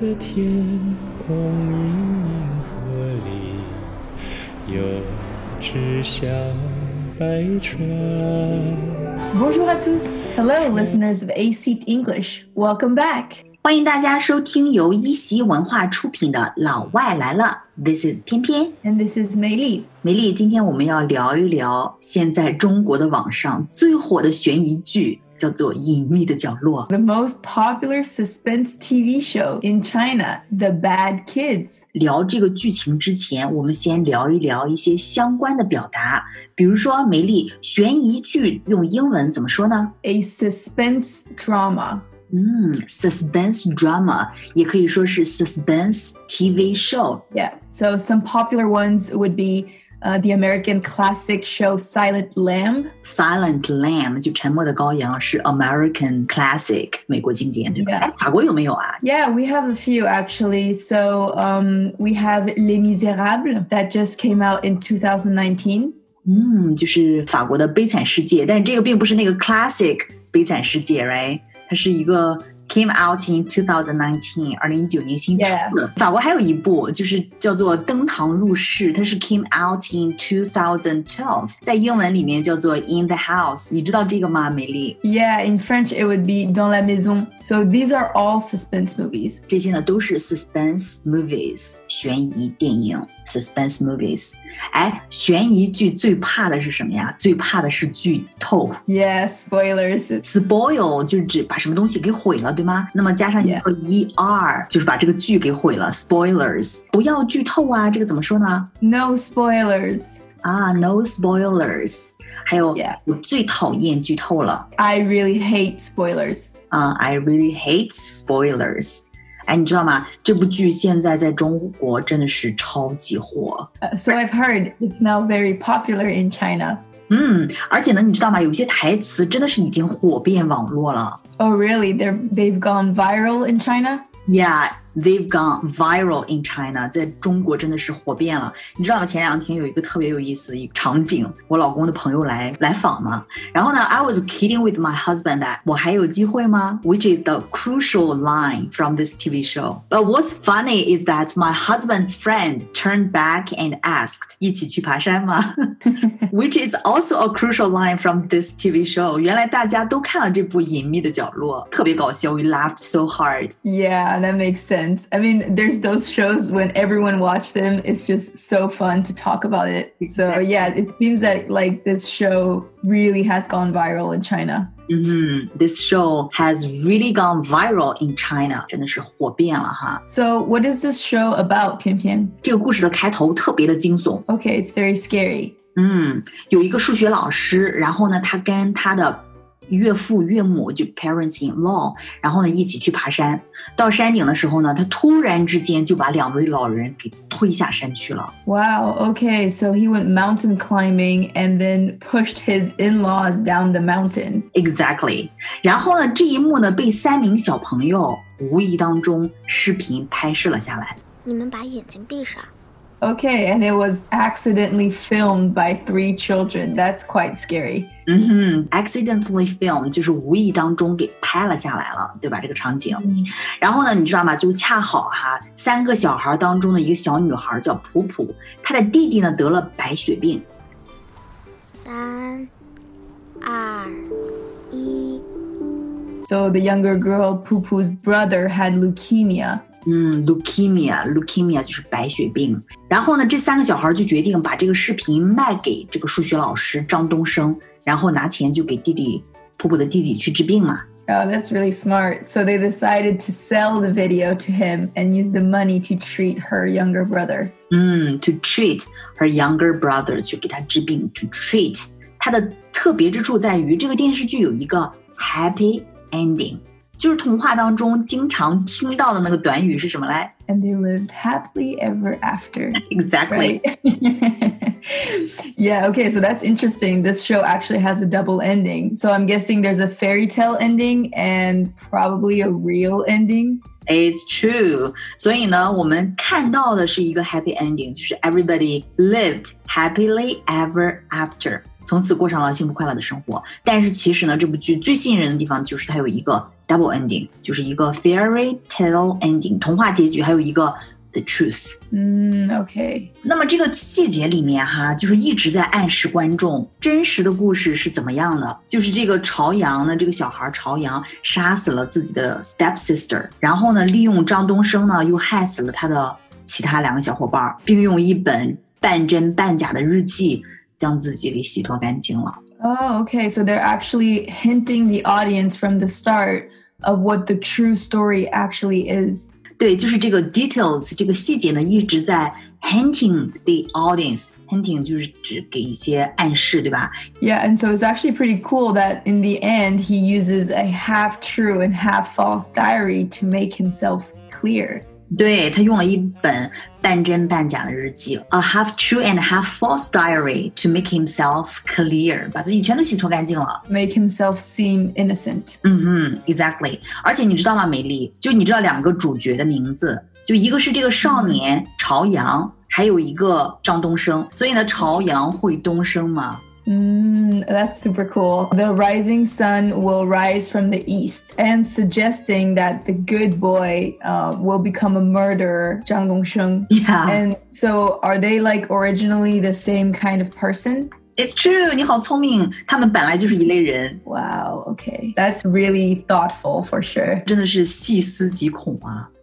的天空，银河里有只小白船。Bonjour à tous. Hello, listeners of AC English. Welcome back. 欢迎大家收听由一席文化出品的《老外来了》，This is 偏偏 And this is Mei Li. 美丽。今天我们要聊一聊现在中国的网上最火的悬疑剧，叫做《隐秘的角落》。The most popular suspense TV show in China, The Bad Kids。聊这个剧情之前，我们先聊一聊一些相关的表达，比如说梅莉，悬疑剧用英文怎么说呢？A suspense drama。嗯，suspense drama 也可以说是 suspense TV show。Yeah, so some popular ones would be uh, the American classic show Silent Lamb. Silent Lamb 就沉默的羔羊是 American classic 美国经典，对吧？ Yeah. 哎，法国有没有啊？ Yeah, we have a few actually. So um, we have Les Miserables that just came out in 2019. 嗯，就是法国的悲惨世界，但是这个并不是那个 classic 悲惨世界，right？它是一个 came out in 2019，二零一九年新出的。Yeah. 法国还有一部就是叫做《登堂入室》，它是 came out in 2012，在英文里面叫做 In the House。你知道这个吗，梅莉？Yeah，in French it would be Dans la maison。So these are all suspense movies。这些呢都是 suspense movies，悬疑电影 suspense movies。哎，悬疑剧最怕的是什么呀？最怕的是剧透。Yeah，spoilers。Spoil 就是指把什么东西给毁了。对吗？那么加上一个 er，就是把这个剧给毁了。spoilers，不要剧透啊，这个怎么说呢？ No spoilers. 啊，no spoilers。还有 Yeah 我最讨厌剧透了 I really hate spoilers. 啊，I really hate spoilers。哎，你知道吗？这部剧现在在中国真的是超级火。 Uh, so I've heard it's now very popular in China. 嗯，而且呢，你知道吗？有些台词真的是已经火遍网络了。Oh, really? They're, they've gone viral in China? Yeah, they've gone viral in China，在中国真的是火遍了。你知道吗？前两天有一个特别有意思的一个场景，我老公的朋友来来访嘛，然后呢，I was kidding with my husband that 我还有机会吗？Which is the crucial line from this TV show. But what's funny is that my husband's friend turned back and asked 一起去爬山吗？Which is also a crucial line from this TV show. 原来大家都看了这部《隐秘的角落》，特别搞笑，we laughed so hard. Yeah, that makes sense. I mean, there's those shows when everyone watch them, it's just so fun to talk about it. So yeah, it seems that like this show really has gone viral in China. 嗯哼，This show has really gone viral in China，真的是火遍了哈。 So what is this show about, Pian Pian? 这个故事的开头特别的惊悚， Okay, it's very scary. 嗯，有一个数学老师，然后呢，他跟他的 岳父岳母就 parents in law，然后呢一起去爬山。到山顶的时候呢，他突然之间就把两位老人给推下山去了。Wow. Okay, so he went mountain climbing and then pushed his in-laws down the mountain. Exactly。然后呢，这一幕呢被三名小朋友无意当中视频拍摄了下来。你们把眼睛闭上。Okay, and it was accidentally filmed by three children. That's quite scary. 嗯哼，accidentally film 就是无意当中给拍了下来了，对吧？这个场景。然后呢，你知道吗？就恰好哈，三个小孩当中的一个小女孩叫普普，她的弟弟呢得了白血病。三、二、一， So the younger girl, Poo-Poo's brother, had leukemia. 嗯，leukemia，leukemia 就是白血病。然后呢，这三个小孩就决定把这个视频卖给这个数学老师张东升，然后拿钱就给弟弟普普的弟弟去治病嘛。 Oh, that's really smart. So they decided to sell the video to him and use the money to treat her younger brother. 嗯，to treat her younger brother，去给他治病，to treat。它的特别之处在于，这个电视剧有一个 happy ending， 就是童话当中经常听到的那个短语是什么来 And they lived happily ever after. ？Exactly， Right? yeah, okay, so that's interesting. This show actually has a double ending. So I'm guessing there's a fairy tale ending and probably a real ending. It's true。所以呢，我们看到的是一个 happy ending，就是 everybody lived happily ever after。 从此过上了幸福快乐的生活。但是其实呢，这部剧最吸引人的地方就是它有一个 double ending，就是一个 fairy tale ending 童话结局，还有一个 the truth。Mm, okay. 那么这个细节里面哈，就是一直在暗示观众真实的故事是怎么样的。就是这个朝阳呢，这个小孩朝阳杀死了自己的 step sister，然后呢，利用张东升呢又害死了他的其他两个小伙伴，并用一本半真半假的日记将自己给洗脱干净了。 Oh, okay. So they're actually hinting the audience from the start of what the true story actually is. 对，就是这个 details 这个细节呢，一直在 hinting the audience。hinting 就是指给一些暗示，对吧？ Yeah, and so it's actually pretty cool that in the end he uses a half true and half false diary to make himself clear. 对他用了一本半真半假的日记，a half true and half false diary to make himself clear，把自己全都洗脱干净了。Make himself seem innocent. 嗯哼，exactly。而且你知道吗，美丽？就你知道两个主角的名字，就一个是这个少年朝阳，还有一个张东升。所以呢，朝阳会东升嘛？Mm, that's super cool. The rising sun will rise from the east, and suggesting that the good boy uh, will become a murderer, Zhang Dongsheng. Yeah. And so, are they like originally the same kind of person? It's true. Wow. okay, that's really thoughtful for sure.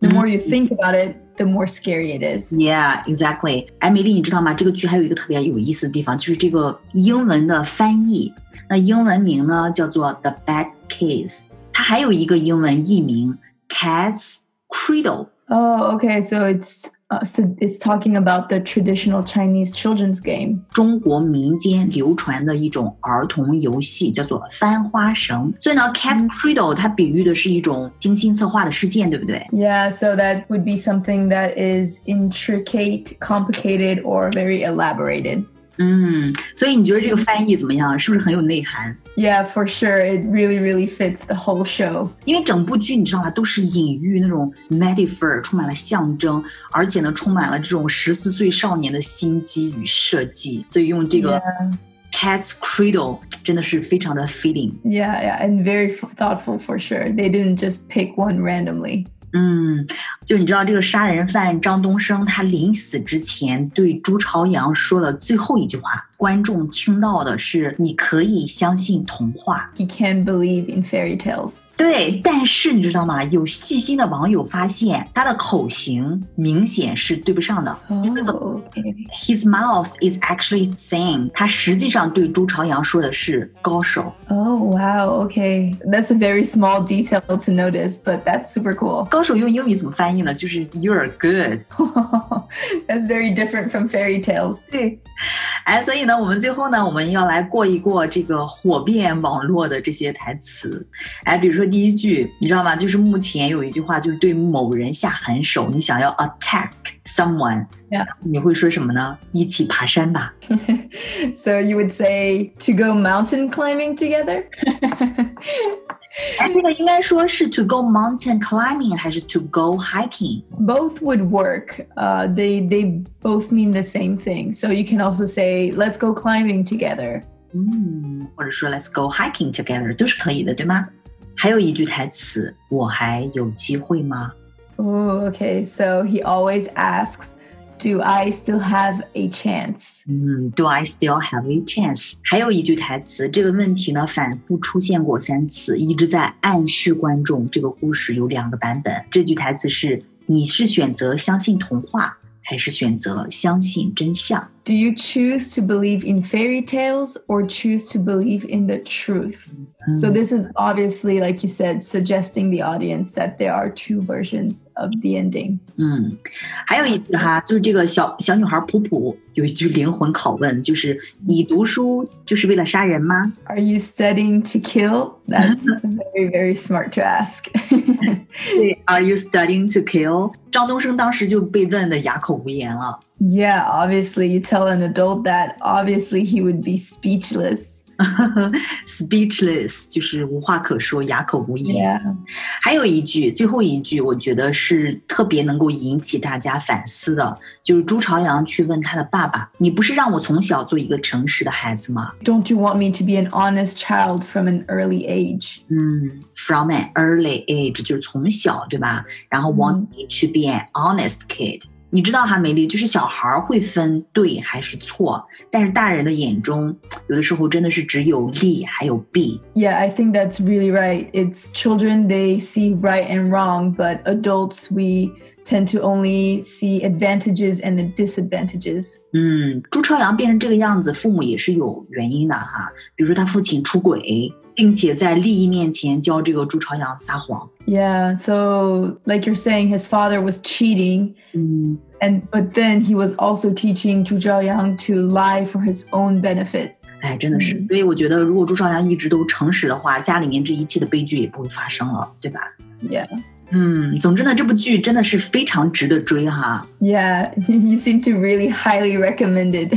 The more you think about it, the more scary it is. Yeah, exactly. 哎，美丽，你知道吗？这个剧还有一个特别有意思的地方，就是这个英文的翻译。那英文名呢叫做《The Bad Case》，它还有一个英文译名《Cat's Cradle》。 Oh, okay. So it's uh, so it's talking about the traditional Chinese children's game. 中国民间流传的一种儿童游戏，叫做翻花绳。所以呢，Cat's Cradle 它比喻的是一种精心策划的事件，对不对？ Yeah, so that would be something that is intricate, complicated, or very elaborated. 嗯，所以你觉得这个翻译怎么样？是不是很有内涵？ Yeah, for sure. It really, really fits the whole show. 因为整部剧你知道吗，都是隐喻那种 metaphor，充满了象征，而且呢，充满了这种十四岁少年的心机与设计，所以用这个 Yeah. Cat's Cradle 真的是非常的 fitting。 Yeah, yeah, and very f- thoughtful for sure. They didn't just pick one randomly. 嗯，就你知道这个杀人犯张东升，他临死之前对朱朝阳说了最后一句话，观众听到的是“你可以相信童话 He can't believe in fairy tales. ”。对，但是你知道吗？有细心的网友发现他的口型明显是对不上的。Oh, okay. His mouth is actually saying，他实际上对朱朝阳说的是高手。Oh, wow. Okay. That's a very small detail to notice, but that's super cool. 高手用英语怎么翻译呢？就是 You're good。 that's very different from fairy tales. 对，哎，所以呢，我们最后呢，我们要来过一过这个火遍网络的这些台词。哎，比如说第一句，你知道吗？就是目前有一句话，就是对某人下狠手，你想要 attack someone， Yeah. 你会说什么呢？一起爬山吧。 So you would say to go mountain climbing together? 哎，这个应该说是 to go mountain climbing 还是 to go hiking？ both would work. Uh, they they both mean the same thing. So you can also say, "Let's go climbing together." 嗯，或者说 let's go hiking together 都是可以的，对吗？还有一句台词，我还有机会吗？ Oh, okay. So he always asks, "Do I still have a chance?" 嗯，Do I still have a chance？还有一句台词，这个问题呢反复出现过三次，一直在暗示观众这个故事有两个版本。这句台词是：你是选择相信童话，还是选择相信真相？Do you choose to believe in fairy tales or choose to believe in the truth? So this is obviously, like you said, suggesting the audience that there are two versions of the ending. 嗯，还有一句哈，就是这个小小女孩普普有一句灵魂拷问，就是你读书就是为了杀人吗？ Are you studying to kill? That's very, very smart to ask. 对，Are you studying to kill？张东升当时就被问的哑口无言了。 yeah, obviously, you tell an adult that, obviously, he would be speechless. speechless 就是无话可说，哑口无言。 Yeah. 还有一句，最后一句，我觉得是特别能够引起大家反思的，就是朱朝阳去问他的爸爸：“你不是让我从小做一个诚实的孩子吗 Don't you want me to be an honest child from an early age? 嗯，from an early age 就是从小，对吧？然后 want me to be an honest kid。 你知道哈，美丽，就是小孩儿会分对还是错，但是大人的眼中，有的时候真的是只有利还有弊。 Yeah, I think that's really right. It's children, they see right and wrong, but adults, we tend to only see advantages and the disadvantages. 嗯，朱朝阳变成这个样子，父母也是有原因的哈。比如说他父亲出轨，并且在利益面前教这个朱朝阳撒谎。 Yeah, so like you're saying, his father was cheating, 嗯， and but then he was also teaching Zhu Zhaoyang to lie for his own benefit. 哎，真的是。嗯所以我觉得，如果朱朝阳一直都诚实的话，家里面这一切的悲剧也不会发生了，对吧？ Yeah. 嗯，总之呢，这部剧真的是非常值得追哈。Yeah, you seem to really highly recommend it.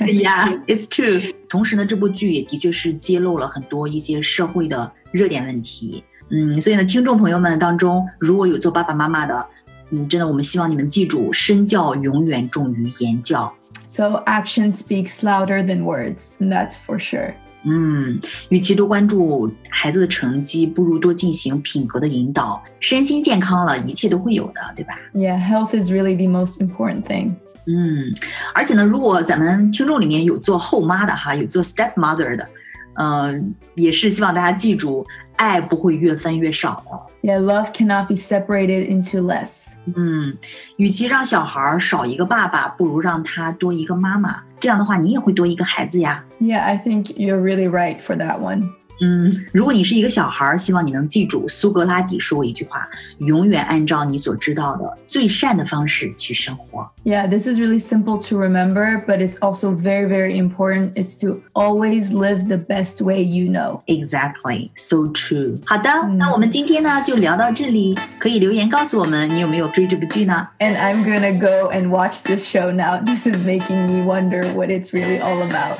Yeah, it's true。同时呢，这部剧也的确是揭露了很多一些社会的热点问题。嗯，所以呢，听众朋友们当中，如果有做爸爸妈妈的，嗯，真的，我们希望你们记住，身教永远重于言教。so action speaks louder than words, and that's for sure. 嗯，与其多关注孩子的成绩，不如多进行品格的引导。身心健康了，一切都会有的，对吧？Yeah, health is really the most important thing. 嗯，而且呢，如果咱们听众里面有做后妈的哈，有做 stepmother 的，嗯、也是希望大家记住，爱不会越分越少的。 Yeah, love cannot be separated into less. 嗯，与其让小孩儿少一个爸爸，不如让他多一个妈妈。这样的话，你也会多一个孩子呀。 Yeah, I think you're really right for that one. 嗯，如果你是一个小孩儿，希望你能记住苏格拉底说过一句话：永远按照你所知道的最善的方式去生活。 Yeah, this is really simple to remember, but it's also very, very important. It's to always live the best way you know. Exactly, so true. 好的，那我们今天呢就聊到这里，可以留言告诉我们你有没有追这部剧呢？ And I'm gonna go and watch this show now. This is making me wonder what it's really all about.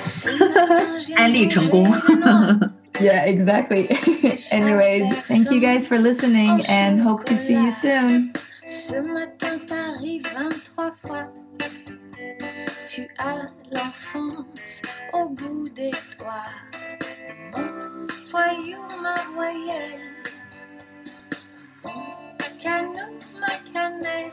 安利成功。 Yeah, exactly. Anyways, thank you guys for listening oh, and hope to see you soon. Ce matin t'arrives 23 fois. Tu as l'enfance au bout des doigts. Mon voyou, ma voyelle. Mon canot, ma cannelle.